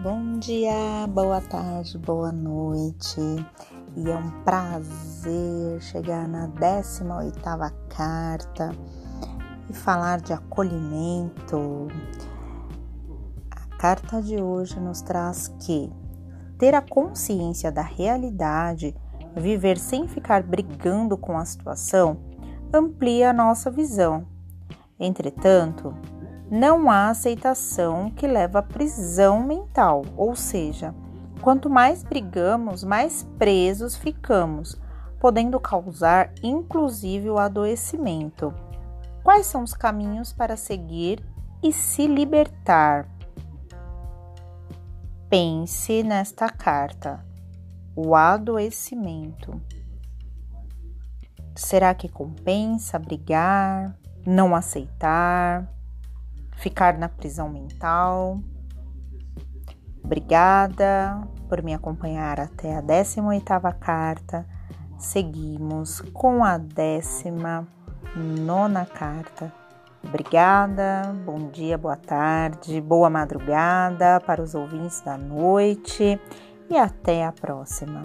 Bom dia, boa tarde, boa noite. E é um prazer chegar na 18ª carta e falar de acolhimento. A carta de hoje nos traz que ter a consciência da realidade, viver sem ficar brigando com a situação, amplia a nossa visão. Entretanto, não há aceitação que leva à prisão mental, ou seja, quanto mais brigamos, mais presos ficamos, podendo causar inclusive o adoecimento. Quais são os caminhos para seguir e se libertar? Pense nesta carta. O adoecimento. Será que compensa brigar, não aceitar? Ficar na prisão mental. Obrigada por me acompanhar até a 18ª carta. Seguimos com a 19 carta. Obrigada, bom dia, boa tarde, boa madrugada para os ouvintes da noite e até a próxima.